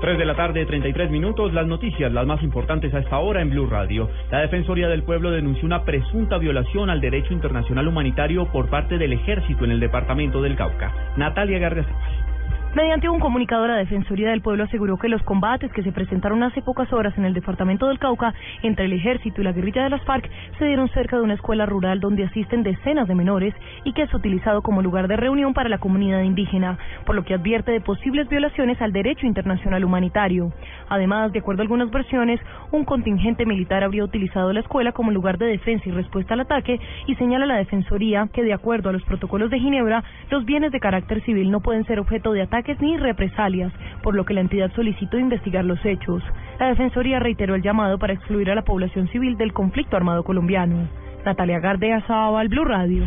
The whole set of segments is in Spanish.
3 de la tarde, 33 minutos. Las noticias, las más importantes a esta hora en Blue Radio. La Defensoría del Pueblo denunció una presunta violación al derecho internacional humanitario por parte del ejército en el departamento del Cauca. Natalia García. Mediante un comunicado, la Defensoría del Pueblo aseguró que los combates que se presentaron hace pocas horas en el departamento del Cauca entre el ejército y la guerrilla de las FARC se dieron cerca de una escuela rural donde asisten decenas de menores y que es utilizado como lugar de reunión para la comunidad indígena, por lo que advierte de posibles violaciones al derecho internacional humanitario. Además, de acuerdo a algunas versiones, un contingente militar habría utilizado la escuela como lugar de defensa y respuesta al ataque y señala la Defensoría que, de acuerdo a los protocolos de Ginebra, los bienes de carácter civil no pueden ser objeto de ataques ni represalias, por lo que la entidad solicitó investigar los hechos. La Defensoría reiteró el llamado para excluir a la población civil del conflicto armado colombiano. Natalia Gardea al Blue Radio.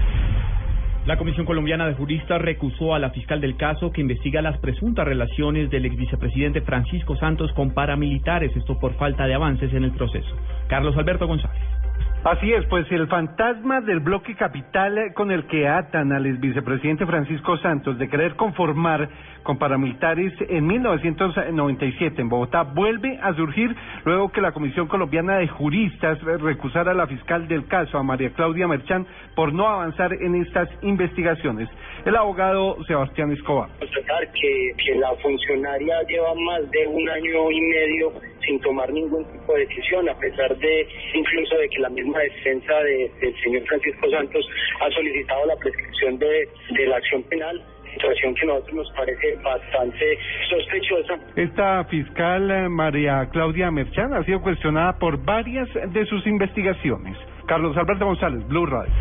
La Comisión Colombiana de Juristas recusó a la fiscal del caso que investiga las presuntas relaciones del ex vicepresidente Francisco Santos con paramilitares, esto por falta de avances en el proceso. Carlos Alberto González. Así es, pues el fantasma del bloque capital con el que atan al vicepresidente Francisco Santos de querer conformar con paramilitares en 1997 en Bogotá vuelve a surgir luego que la Comisión Colombiana de Juristas recusara a la fiscal del caso, a María Claudia Merchán, por no avanzar en estas investigaciones. El abogado Sebastián Escobar. Que, que la funcionaria lleva más de un año y medio sin tomar ningún tipo de decisión, a pesar de incluso de que la misma defensa del señor Francisco Santos ha solicitado la prescripción de, de la acción penal situación que a nosotros nos parece bastante sospechosa. Esta fiscal eh, María Claudia Merchán ha sido cuestionada por varias de sus investigaciones. Carlos Alberto González, Blue Radio.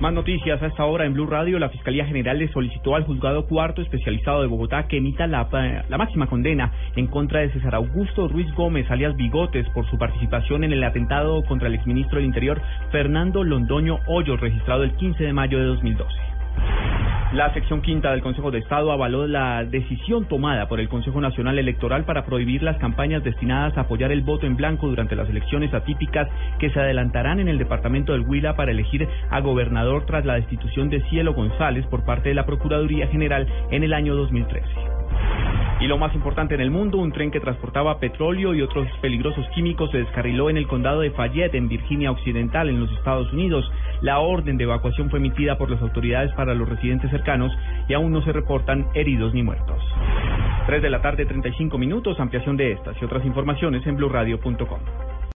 Más noticias a esta hora en Blue Radio. La Fiscalía General le solicitó al Juzgado Cuarto Especializado de Bogotá que emita la, la, máxima condena en contra de César Augusto Ruiz Gómez, alias Bigotes, por su participación en el atentado contra el exministro del Interior Fernando Londoño Hoyos, registrado el 15 de mayo de 2012. La sección quinta del Consejo de Estado avaló la decisión tomada por el Consejo Nacional Electoral para prohibir las campañas destinadas a apoyar el voto en blanco durante las elecciones atípicas que se adelantarán en el departamento del Huila para elegir a gobernador tras la destitución de Cielo González por parte de la Procuraduría General en el año 2013. Y lo más importante en el mundo, un tren que transportaba petróleo y otros peligrosos químicos se descarriló en el condado de Fayette, en Virginia Occidental, en los Estados Unidos. La orden de evacuación fue emitida por las autoridades para los residentes cercanos y aún no se reportan heridos ni muertos. 3 de la tarde, 35 minutos, ampliación de estas y otras informaciones en blurradio.com.